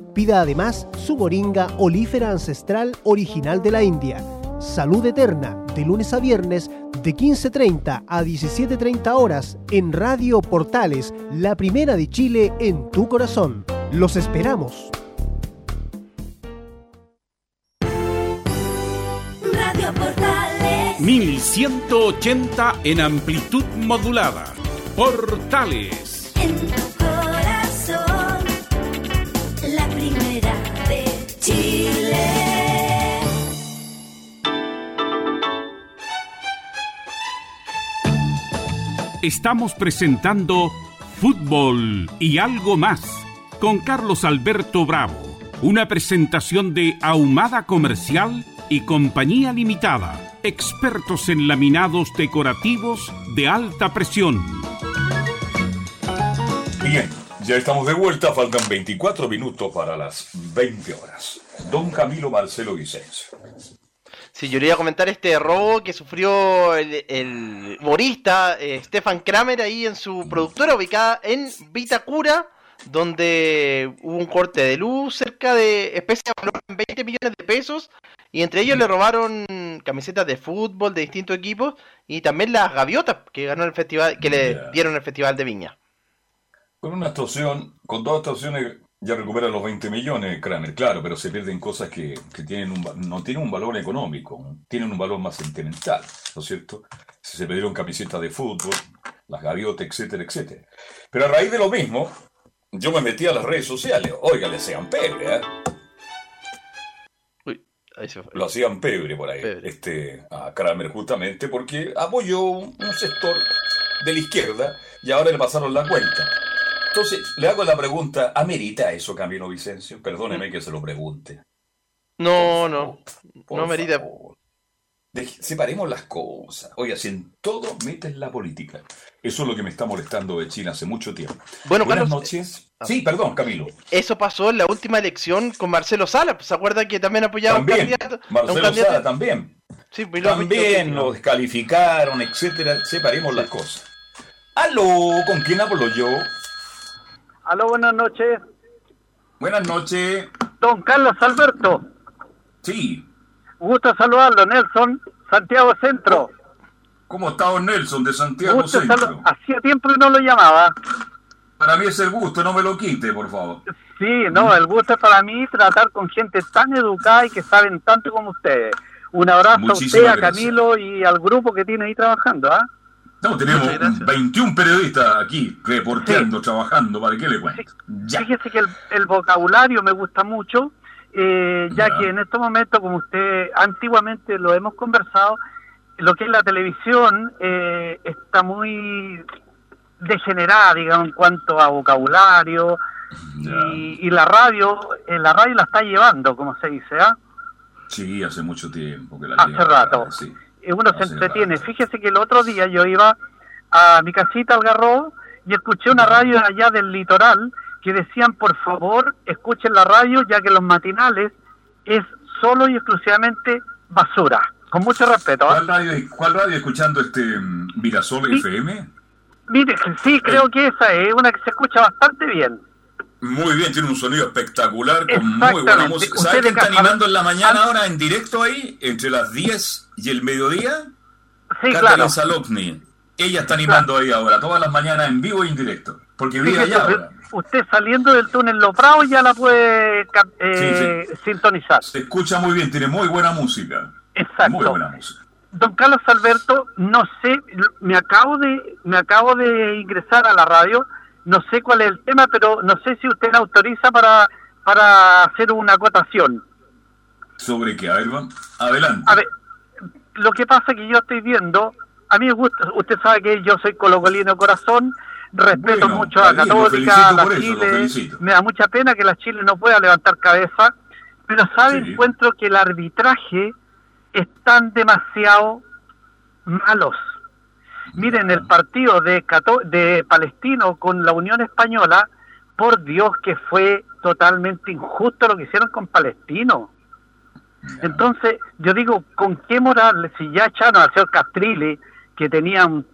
Pida además su moringa olífera ancestral original de la India. Salud Eterna, de lunes a viernes, de 15.30 a 17.30 horas, en Radio Portales, la primera de Chile en tu corazón. Los esperamos. Radio Portales. 1180 en amplitud modulada. Portales. Estamos presentando Fútbol y algo más con Carlos Alberto Bravo, Una presentación de Ahumada Comercial y Compañía Limitada, expertos en laminados decorativos de alta presión. Bien, ya estamos de vuelta, faltan 24 minutos para las 20 horas. Don Camilo Marcelo Vicencio. Sí, yo le iba a comentar este robo que sufrió el, el humorista eh, Stefan Kramer ahí en su productora ubicada en Vitacura, donde hubo un corte de luz cerca de especie de valor en 20 millones de pesos y entre ellos le robaron camisetas de fútbol de distintos equipos y también las gaviotas que ganó el festival que le dieron el festival de Viña. Con una actuación, con dos actuaciones ya recupera los 20 millones, Kramer, claro, pero se pierden cosas que, tienen un, no tienen un valor económico, tienen un valor más sentimental, ¿no es cierto? Se perdieron camisetas de fútbol, las gaviotas, etcétera, etcétera. Pero a raíz de lo mismo, yo me metí a las redes sociales, oiga, le sean pebre, ¿eh? Uy, ahí se fue. Lo hacían pebre por ahí, este, a Kramer justamente porque apoyó un sector de la izquierda y ahora le pasaron la cuenta. Entonces, le hago la pregunta, ¿amerita eso, Camilo Vicencio? Perdóneme que se lo pregunte. No, no, no amerita. separemos las cosas. Oiga, si en todo metes la política. Eso es lo que me está molestando de China hace mucho tiempo. Bueno, Buenas Carlos, noches. Ah. Sí, perdón, Camilo. Eso pasó en la última elección con Marcelo Sala. ¿Se acuerda que también apoyaba también, un candidato? Marcelo un Sala también. Sí, pues, también lo descalificaron, etcétera. Separemos las cosas. Aló, ¿con quién hablo yo? Aló, buenas noches. Buenas noches. Don Carlos Alberto. Sí. Gusto saludarlo, Nelson, Santiago Centro. ¿Cómo está don Nelson de Santiago Centro? Hacía tiempo que no lo llamaba. Para mí es el gusto, no me lo quite, por favor. Sí, no, el gusto es para mí tratar con gente tan educada y que saben tanto como ustedes. Un abrazo a usted, a Camilo y al grupo que tiene ahí trabajando, ¿ah? No, tenemos 21 periodistas aquí reporteando, trabajando, ¿para qué le cuento? Fíjese que el, vocabulario me gusta mucho, eh, ya, que en estos momentos, como usted antiguamente lo hemos conversado, lo que es la televisión eh, está muy degenerada, digamos, en cuanto a vocabulario, y, la radio, eh, la radio la está llevando, como se dice, ¿ah? Sí, hace mucho tiempo que la Hace rato. Sí uno se entretiene. Fíjese que el otro día yo iba a mi casita Algarrobo y escuché una radio allá del litoral que decían, por favor, escuchen la radio ya que los matinales es solo y exclusivamente basura. Con mucho respeto. ¿ah? ¿Cuál, radio, escuchando este mm, Virasol FM? Mire, sí, creo que esa es una que se escucha bastante bien. Muy bien, tiene un sonido espectacular, con muy buena música. ¿Sabes quién está animando en la mañana ahora en directo ahí, entre las 10 y el mediodía? Sí, claro. Salopni. Ella está animando ahí ahora, todas las mañanas en vivo y en directo, porque vive allá ahora. Usted saliendo del túnel Los Prados ya la puede eh, sintonizar. Se escucha muy bien, tiene muy buena música. Exacto. Muy buena música. Don Carlos Alberto, no sé, me acabo de me acabo de ingresar a la radio no sé cuál es el tema, pero no sé si usted autoriza para, para hacer una acotación. ¿Sobre qué? A ver, adelante. A ver, lo que pasa es que yo estoy viendo, a mí me gusta, usted sabe que yo soy colocolino corazón, respeto mucho a Católica, a la Chile, me da mucha pena que la Chile no pueda levantar cabeza, pero sabe, encuentro que el arbitraje están demasiado malos. Miren, el partido de, de Palestino con la Unión Española, por Dios que fue totalmente injusto lo que hicieron con Palestino. Entonces, yo digo, ¿con qué moral, si ya echaron al señor Castrilli, que tenía un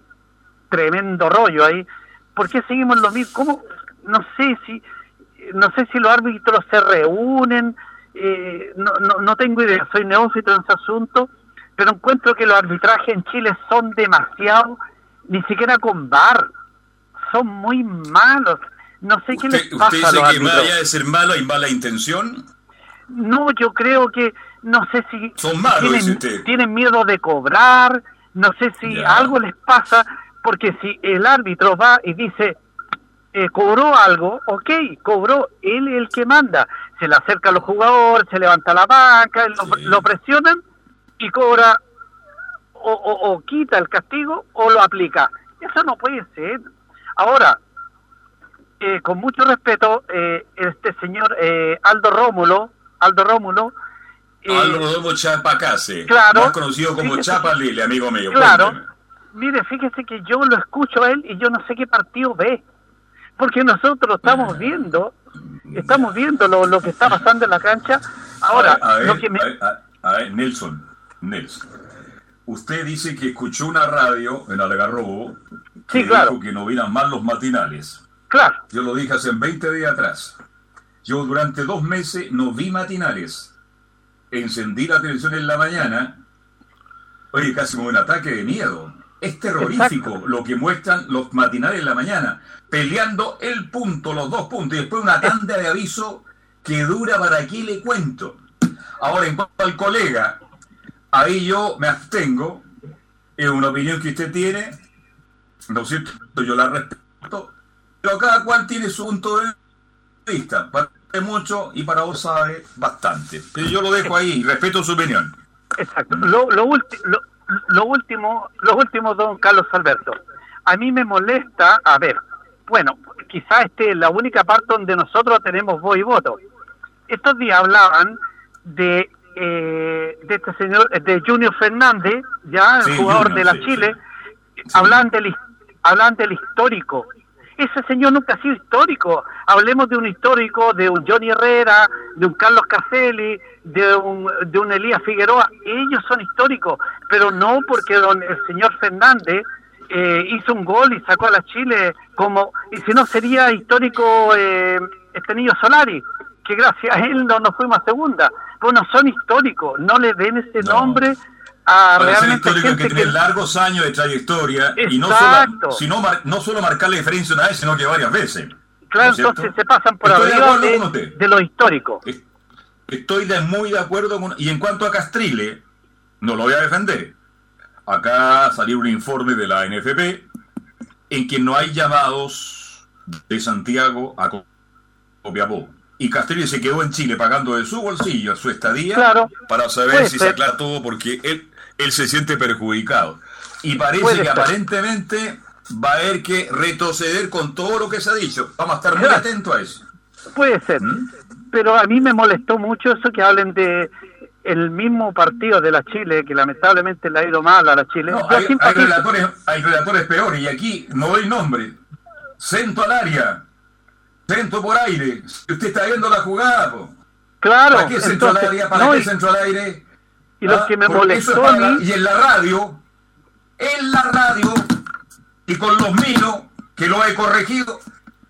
tremendo rollo ahí, ¿por qué seguimos lo mismo? ¿Cómo? No sé si, no sé si los árbitros se reúnen, eh, no, no, no tengo idea, soy neófito en ese asunto, pero encuentro que los arbitrajes en Chile son demasiado, ni siquiera con VAR, son muy malos. No sé qué les pasa ¿Usted dice que más allá de ser malo hay mala intención? No, yo creo que, no sé si son malos, tienen, tienen miedo de cobrar, no sé si algo les pasa, porque si el árbitro va y dice, eh, cobró algo, ok, cobró, él es el que manda. Se le acerca a los jugadores, se levanta la banca, lo, presionan y cobra o, quita el castigo o lo aplica. Eso no puede ser. Ahora, eh, con mucho respeto, eh, este señor eh, Aldo Rómulo, Aldo Rómulo, Aldo Rómulo Chapacase, claro, más conocido como Chapa Lille, amigo mío. Claro, mire, fíjese que yo lo escucho a él y yo no sé qué partido ve, porque nosotros estamos viendo, estamos viendo lo, lo que está pasando en la cancha. Ahora, a ver, lo que me... a ver, Nelson, Nelson, usted dice que escuchó una radio en Algarrobo que dijo que no vieran más los matinales. Claro. Yo lo dije hace 20 días atrás. Yo durante dos meses no vi matinales. Encendí la televisión en la mañana. Oye, casi como un ataque de miedo. Es terrorífico lo que muestran los matinales en la mañana. Peleando el punto, los dos puntos. Y después una tanda de aviso que dura para aquí le cuento. Ahora, en cuanto al colega, ahí yo me abstengo. Es una opinión que usted tiene. ¿No cierto? Yo la respeto pero cada cual tiene su punto de vista. Para mucho y para vos sabe bastante. Pero yo lo dejo ahí, respeto su opinión. Exacto. Lo, lo, lo, último, lo último, don Carlos Alberto. A mí me molesta, a ver, bueno, quizás este es la única parte donde nosotros tenemos voz y voto. Estos días hablaban de eh, de este señor, de Junior Fernández, ya el jugador de la Chile, hablan del hablan del histórico ese señor nunca ha sido histórico. Hablemos de un histórico, de un Johnny Herrera, de un Carlos Caselli, de un, de un Elías Figueroa. Ellos son históricos, pero no porque don, el señor Fernández eh, hizo un gol y sacó a la Chile como... Y si no sería histórico eh, este niño Solari, que gracias a él no nos fuimos a segunda. Bueno, son históricos, no le den ese nombre a realmente histórico que tiene largos años de trayectoria y no solo, sino no solo marcar la diferencia una vez, sino que varias veces. Claro, entonces se pasan por arriba de, de, lo histórico. Estoy de muy de acuerdo con... Y en cuanto a Castrile, no lo voy a defender. Acá salió un informe de la NFP en que no hay llamados de Santiago a Copiapó. Y Castrile se quedó en Chile pagando de su bolsillo su estadía para saber si se aclara todo porque él él se siente perjudicado. Y parece que aparentemente va a haber que retroceder con todo lo que se ha dicho. Vamos a estar muy atentos a eso. Puede ser. ¿Mm? Pero a mí me molestó mucho eso que hablen de el mismo partido de la Chile, que lamentablemente le ha ido mal a la Chile. hay, relatores, peores, y aquí no doy nombre. Centro al área, centro por aire. Usted está viendo la jugada, Claro. ¿Para qué centro al área? ¿Para qué centro al aire? Y lo que me molestó a mí... Y en la radio, en la radio, y con los míos, que lo he corregido,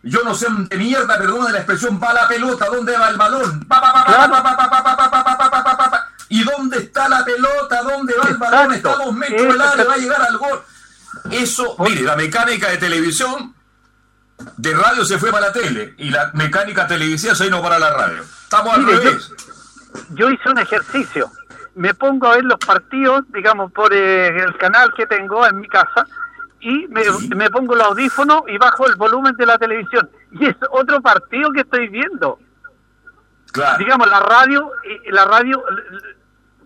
yo no sé de mierda, perdón de la expresión, va la pelota, ¿dónde va el balón? ¿Y dónde está la pelota? ¿Dónde va el balón? Está dos metros del área, va a llegar al gol. Eso, mire, la mecánica de televisión, de radio se fue para la tele, y la mecánica televisiva se vino para la radio. Estamos al revés. yo hice un ejercicio me pongo a ver los partidos, digamos, por eh, el canal que tengo en mi casa y me, pongo el audífono y bajo el volumen de la televisión. Y es otro partido que estoy viendo. Claro. Digamos, la radio, la radio,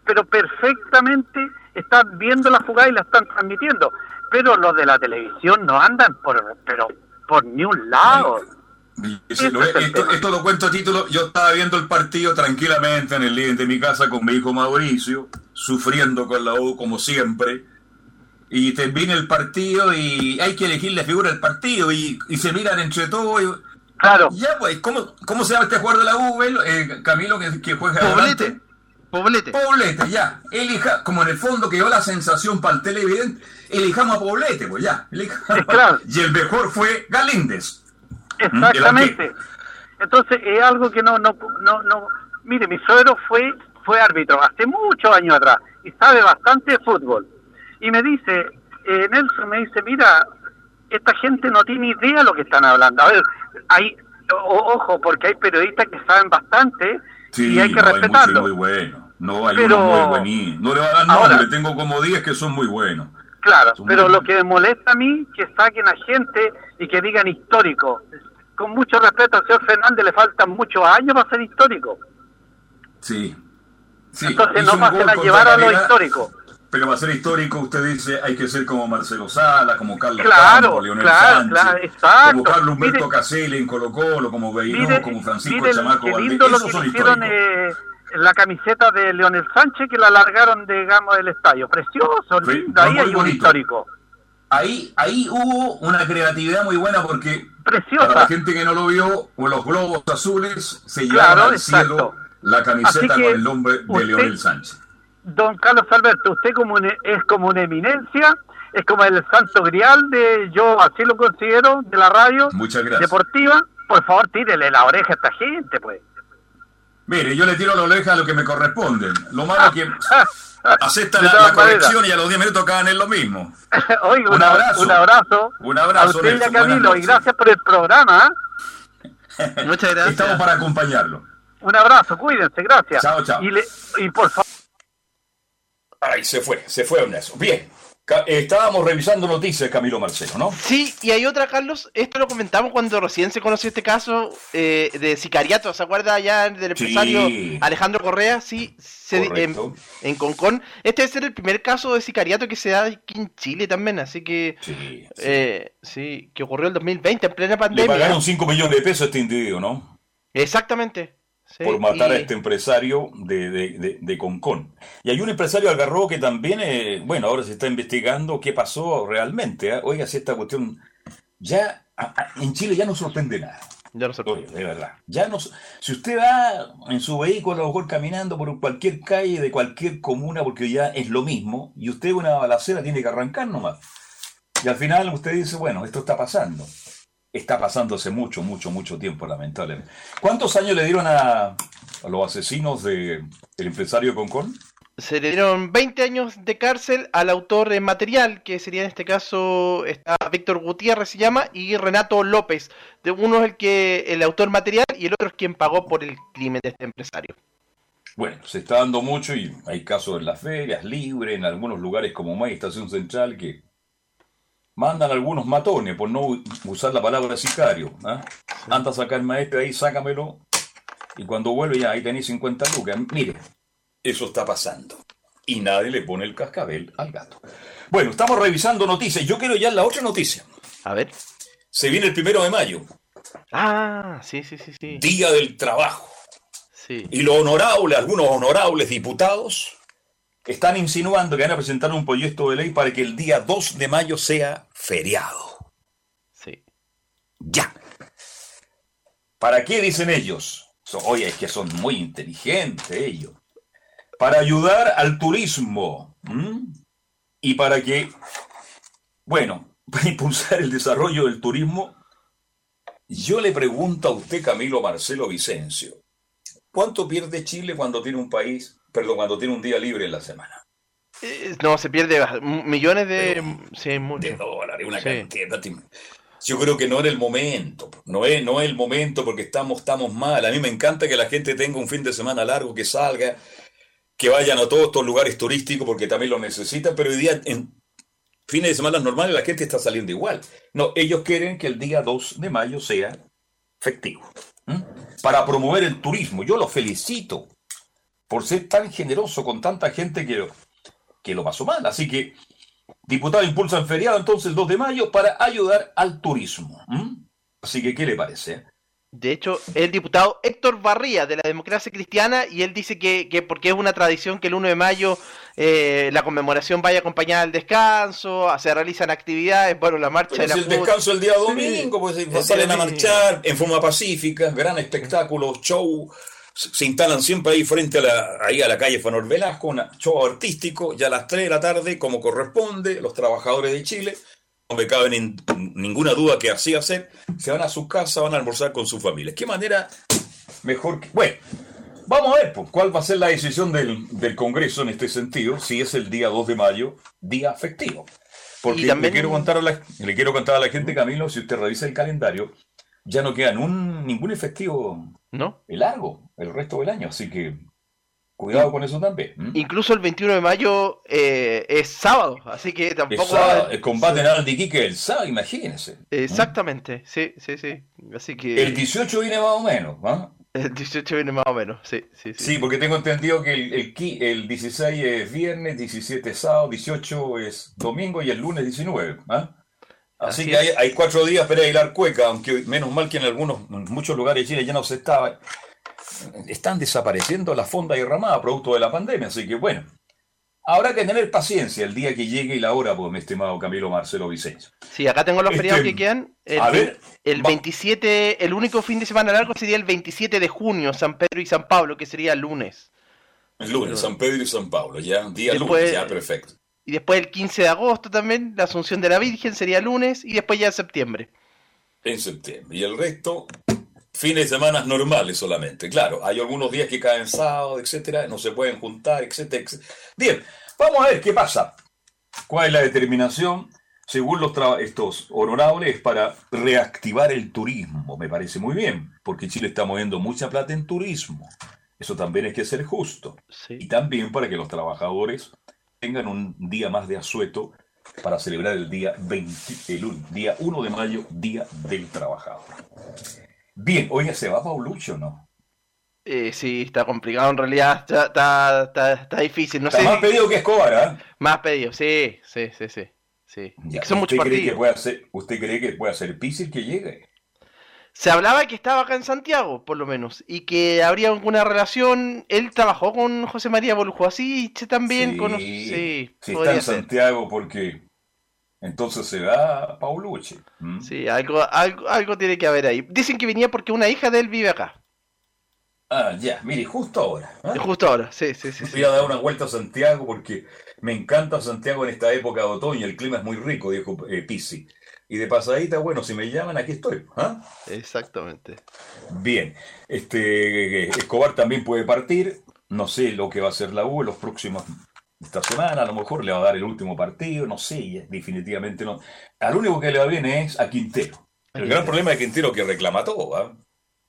pero perfectamente están viendo la jugada y la están transmitiendo. Pero los de la televisión no andan por, pero por ni un lado esto, lo cuento a título. Yo estaba viendo el partido tranquilamente en el living de mi casa con mi hijo Mauricio, sufriendo con la U como siempre. Y termina el partido y hay que elegir la figura del partido y, se miran entre todos. Y, claro. Ya, pues, ¿cómo, ¿cómo se llama este jugador de la U, eh, Camilo, que, que juega Poblete. Poblete. Poblete, ya. Elija, como en el fondo que dio la sensación para el televidente, elijamos a Poblete, pues ya. Y el mejor fue Galíndez. Exactamente. Entonces es algo que no, no, no, no. Mire, mi suegro fue, fue árbitro hace muchos años atrás y sabe bastante de fútbol. Y me dice, eh, Nelson me dice, mira, esta gente no tiene idea de lo que están hablando. A ver, hay, ojo, porque hay periodistas que saben bastante y hay que respetarlo. muy bueno. No, hay pero, unos muy buenísimos. No le va a dar nombre, tengo como 10 que son muy buenos. Claro, pero lo que me molesta a mí que saquen a gente y que digan histórico con mucho respeto al señor Fernández, le faltan muchos años para ser histórico. Sí. Entonces no pasen a llevar a lo histórico. Pero va a ser histórico, usted dice, hay que ser como Marcelo Sala, como Carlos claro, Campos, Leonel claro, Sánchez, claro, exacto. como Carlos Humberto Caselli en Colo Colo, como Beiró, como Francisco Chamaco Valdés. Esos que son hicieron históricos. eh, la camiseta de Leonel Sánchez que la largaron, digamos, del estadio. Precioso, lindo, ahí hay un histórico. Ahí, ahí hubo una creatividad muy buena porque Preciosa. para la gente que no lo vio, con los globos azules se Claro, llevaban al exacto. cielo la camiseta con el nombre de usted- Leonel Sánchez. Don Carlos Alberto, usted como un- es como una eminencia, es como el santo grial de, yo así lo considero, de la radio deportiva. Por favor, tírele la oreja a esta gente, pues. Mire, yo le tiro la oreja a lo que me corresponde. Lo malo es que aceptan De la, la corrección y a los 10 minutos cagan en lo mismo. Oiga, Un un abrazo. Un abrazo. Un abrazo, A usted y a Camilo, y gracias por el programa. ¿eh? Muchas gracias. Estamos para acompañarlo. Un abrazo, cuídense, gracias. Chao, chao. Y, le- y por favor. Ay, se fue, se fue Ernesto. Bien, estábamos revisando noticias, Camilo Marcelo, ¿no? Sí, y hay otra, Carlos, esto lo comentamos cuando recién se conoció este caso eh, de sicariato, ¿se acuerda ya del Sí. empresario Alejandro Correa? Sí, se- en, Correcto. en Concón. Este debe ser el primer caso de sicariato que se da aquí en Chile también, así que... Sí, eh, sí, que ocurrió en 2020, en plena Le pandemia. pagaron 5 millones de pesos a este individuo, ¿no? Exactamente. Sí, por matar y- a este empresario de, de, de, de Concón. Y hay un empresario Algarrobo que también, eh, bueno, ahora se está investigando qué pasó realmente. ¿eh? Oiga, si esta cuestión ya a- a- en Chile ya no sorprende nada. Ya no sorprende. Oye, de verdad. Ya no, si usted va en su vehículo, a lo mejor caminando por cualquier calle de cualquier comuna, porque ya es lo mismo, y usted una balacera tiene que arrancar nomás. Y al final usted dice, bueno, esto está pasando. Está pasando hace mucho, mucho, mucho tiempo, lamentablemente. ¿Cuántos años le dieron a, a los asesinos de, del empresario Concón? Se le dieron 20 años de cárcel al autor material, que sería en este caso está Víctor Gutiérrez se llama, y Renato López. De uno es el que el autor material y el otro es quien pagó por el crimen de este empresario. Bueno, se está dando mucho y hay casos en las ferias, libre, en algunos lugares como May, Estación Central, que mandan algunos matones, por no usar la palabra sicario. ¿ah? Anda a sacarme a este de ahí, sácamelo, y cuando vuelve ya ahí tenéis 50 lucas. Mire, eso está pasando. Y nadie le pone el cascabel al gato. Bueno, estamos revisando noticias. Yo quiero ya la otra noticia. A ver. Se viene el primero de mayo, Ah, sí, sí, sí, sí. Día del Trabajo. Sí. Y los honorables, algunos honorables diputados, están insinuando que van a presentar un proyecto de ley para que el día 2 de mayo sea feriado. Sí. Ya. ¿Para qué dicen ellos? Oye, es que son muy inteligentes ellos. Para ayudar al turismo. ¿m? Y para que, bueno, para impulsar el desarrollo del turismo, yo le pregunto a usted, Camilo Marcelo Vicencio, ¿cuánto pierde Chile cuando tiene un país, perdón, cuando tiene un día libre en la semana? Eh, no, se pierde millones de... sí, mucho. de dólares, una Sí. cantidad. de- Yo creo que no era el momento, no es, no es el momento porque estamos, estamos mal. A mí me encanta que la gente tenga un fin de semana largo, que salga, que vayan a todos estos lugares turísticos porque también lo necesitan, pero hoy día en fines de semana normales la gente está saliendo igual. No, ellos quieren que el día 2 de mayo sea festivo, ¿m? para promover el turismo. Yo los felicito por ser tan generoso con tanta gente que, que lo pasó mal. Así que Diputados impulsan feriado entonces el 2 de mayo para ayudar al turismo. Así que, ¿qué le parece? De hecho, el diputado Héctor Barría de la democracia cristiana y él dice que, que porque es una tradición que el 1 de mayo eh, la conmemoración vaya acompañada del descanso, se realizan actividades, bueno, la marcha Pero de la si el descanso el día domingo, pues si El salen a marchar en forma pacífica, gran espectáculo, show, se instalan siempre ahí frente a la, ahí a la calle Fanor Velasco, un show artístico, ya a las 3 de la tarde, como corresponde, los trabajadores de Chile, no me cabe nin- ninguna duda que así hacer, se van a su casa, van a almorzar con su familia. ¿Qué manera mejor que... Bueno, vamos a ver pues, cuál va a ser la decisión del, del Congreso en este sentido, si es el día 2 de mayo, día festivo. Porque también- le, quiero contar a la, le quiero contar a la gente, Camilo, si usted revisa el calendario, ya no queda un, ningún efectivo ¿No? largo el resto del año, así que cuidado con eso también. Incluso el 21 de mayo eh, es sábado, así que tampoco... El, sábado, el combate en Aldiquique el sábado, imagínense. Exactamente, sí, sí, sí. Así que... El 18 viene más o menos, ¿ah? El 18 viene más o menos, sí, sí, sí. Sí, porque tengo entendido que el, el, el 16 es viernes, 17 es sábado, 18 es domingo y el lunes 19. ¿ah? Así, que hay, hay, cuatro días para a Cueca, aunque menos mal que en algunos, en muchos lugares de Chile ya no se estaba. Están desapareciendo las fondas y ramadas producto de la pandemia, así que bueno. Habrá que tener paciencia el día que llegue y la hora, pues, mi estimado Camilo Marcelo Vicencio. Sí, acá tengo los feriados este, que quedan. El, el 27, el único fin de semana largo sería el 27 de junio, San Pedro y San Pablo, que sería el lunes. El lunes, San Pedro y San Pablo, ya, día lunes, ya, perfecto. Y después el 15 de agosto también, la Asunción de la Virgen sería lunes y después ya en septiembre. En septiembre. Y el resto, fines de semana normales solamente. Claro, hay algunos días que caen sábado, etcétera, no se pueden juntar, etcétera, etcétera. Bien, vamos a ver qué pasa. ¿Cuál es la determinación? Según los estos honorables, para reactivar el turismo. Me parece muy bien, porque Chile está moviendo mucha plata en turismo. Eso también hay que ser justo. Y también para que los trabajadores tengan un día más de asueto para celebrar el día 20, el día 1 de mayo, Día del Trabajador. Bien, oye, ¿se va Paulucho o no? Eh, sí, está complicado en realidad, está, está, está, difícil. No está más pedido que Escobar, ¿eh? Más pedido, sí, sí, sí, sí. sí. son muchos partidos. puede hacer, ¿Usted cree que puede ser difícil que llegue? Se hablaba que estaba acá en Santiago, por lo menos, y que habría alguna relación. Él trabajó con José María así también. Sí, conoce, sí, sí está en Santiago porque entonces se da Paulucci. Sí, algo, algo, algo tiene que haber ahí. Dicen que venía porque una hija de él vive acá. Ah, ya, mire, justo ahora. ¿eh? Justo ahora, sí, sí, sí. Voy a dar una vuelta a Santiago porque me encanta Santiago en esta época de otoño, el clima es muy rico, dijo eh, Pisi. Y de pasadita, bueno, si me llaman, aquí estoy. ¿ah? Exactamente. Bien. Este, Escobar también puede partir. No sé lo que va a hacer la U en los próximos esta semana, a lo mejor le va a dar el último partido, no sé, definitivamente no. Al único que le va bien es a Quintero. El gran problema de Quintero que reclama todo, ¿ah?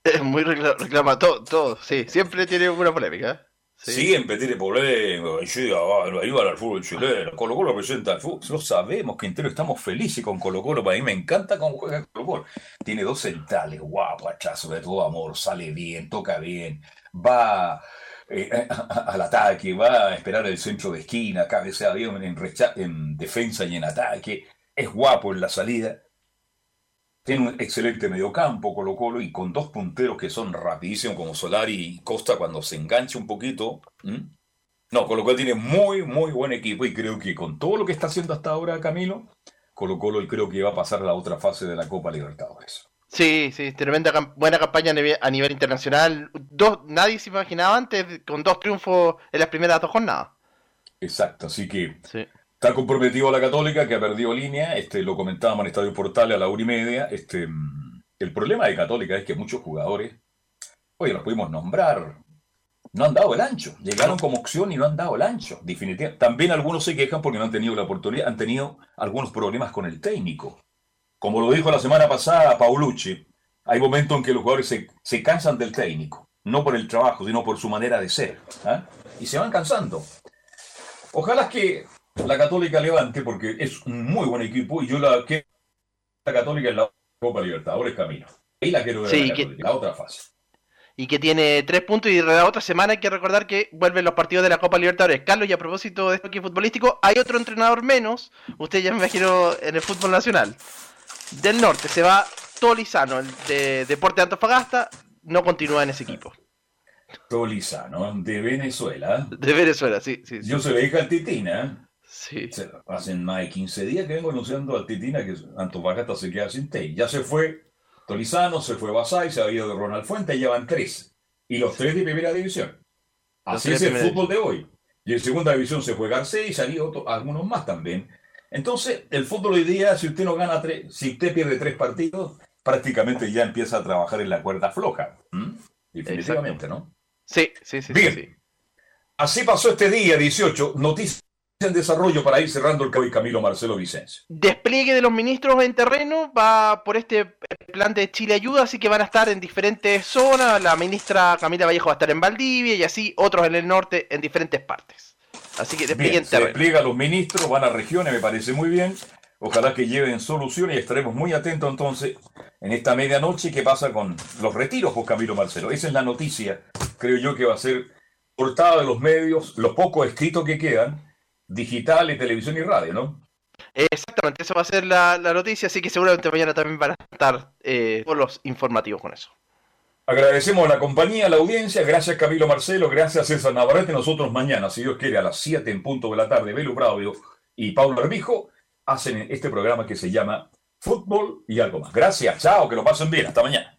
Es muy reclama, todo, todo, sí, siempre tiene una polémica. Siempre tiene problemas, ayuda al fútbol chileno, Colo Colo presenta el fútbol, lo sabemos, Quintero, estamos felices con Colo Colo, para mí me encanta cómo juega Colo Colo. Tiene dos centrales, guapo, hachazo de todo amor, sale bien, toca bien, va eh, al ataque, va a esperar el centro de esquina, cabecea bien en, en defensa y en ataque, es guapo en la salida. Tiene un excelente mediocampo Colo Colo y con dos punteros que son rapidísimos como Solari y Costa cuando se engancha un poquito. No, Colo Colo tiene muy, muy buen equipo y creo que con todo lo que está haciendo hasta ahora Camilo, Colo Colo creo que va a pasar a la otra fase de la Copa Libertadores. Sí, sí, tremenda buena campaña a nivel, internacional. Dos, nadie se imaginaba antes con dos triunfos en las primeras dos jornadas. Exacto, así que sí. Está comprometido a la Católica, que ha perdido línea, este, lo comentábamos en Estadio Portales a la una y media. Este, el problema de Católica es que muchos jugadores, oye, los pudimos nombrar, no han dado el ancho. Llegaron como opción y no han dado el ancho, definitivamente. También algunos se quejan porque no han tenido la oportunidad, han tenido algunos problemas con el técnico. Como lo dijo la semana pasada Paulucci, hay momentos en que los jugadores se, cansan del técnico, no por el trabajo, sino por su manera de ser. ¿ah? Y se van cansando. Ojalá que la Católica levante porque es un muy buen equipo y yo la que la Católica en la Copa Libertadores camino. Ahí la quiero ver la, la otra fase. Y que tiene tres puntos y la otra semana hay que recordar que vuelven los partidos de la Copa Libertadores. Carlos, y a propósito de esto aquí futbolístico, hay otro entrenador menos, usted ya me imagino en el fútbol nacional. Del norte se va Tolizano, el de Deporte de Antofagasta, no continúa en ese equipo. Tolizano, de Venezuela. De Venezuela, sí, sí. Yo le dije al Titina. Sí. Hacen más de 15 días que vengo anunciando a Titina que Antofagasta se queda sin Tei. Ya se fue Tolizano, se fue Basay, se ha ido de Ronald Fuente, ya van tres. Y los tres de primera división. Así es el fútbol de hoy. Y en segunda división se fue Garcés y salió algunos más también. Entonces, el fútbol hoy día, si usted no gana tres, si usted pierde tres partidos, prácticamente ya empieza a trabajar en la cuerda floja. Definitivamente, ¿no? Sí, sí, sí. Bien. Sí, Así pasó este día 18. Noticias en desarrollo para ir cerrando el Camilo Marcelo Vicencio. Despliegue de los ministros en terreno va por este plan de Chile Ayuda, así que van a estar en diferentes zonas. La ministra Camila Vallejo va a estar en Valdivia y así otros en el norte en diferentes partes. Así que despliegue en terreno. Se despliega los ministros, van a regiones, me parece muy bien. Ojalá que lleven soluciones y estaremos muy atentos entonces en esta medianoche. ¿Qué pasa con los retiros, Juan Camilo Marcelo? Esa es la noticia, creo yo, que va a ser portada de los medios, los pocos escritos que quedan, digital y televisión y radio, ¿no? Exactamente, eso va a ser la, noticia, así que seguramente mañana también van a estar eh, todos los informativos con eso. Agradecemos la compañía, la audiencia, gracias Camilo Marcelo, gracias César Navarrete, nosotros mañana, si Dios quiere, a las 7 en punto de la tarde, Belu Bravo y Paulo Armijo hacen este programa que se llama Fútbol y algo más. Gracias, chao, que lo pasen bien, hasta mañana.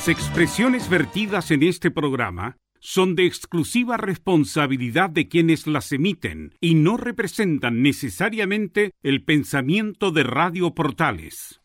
Las expresiones vertidas en este programa son de exclusiva responsabilidad de quienes las emiten y no representan necesariamente el pensamiento de Radio Portales.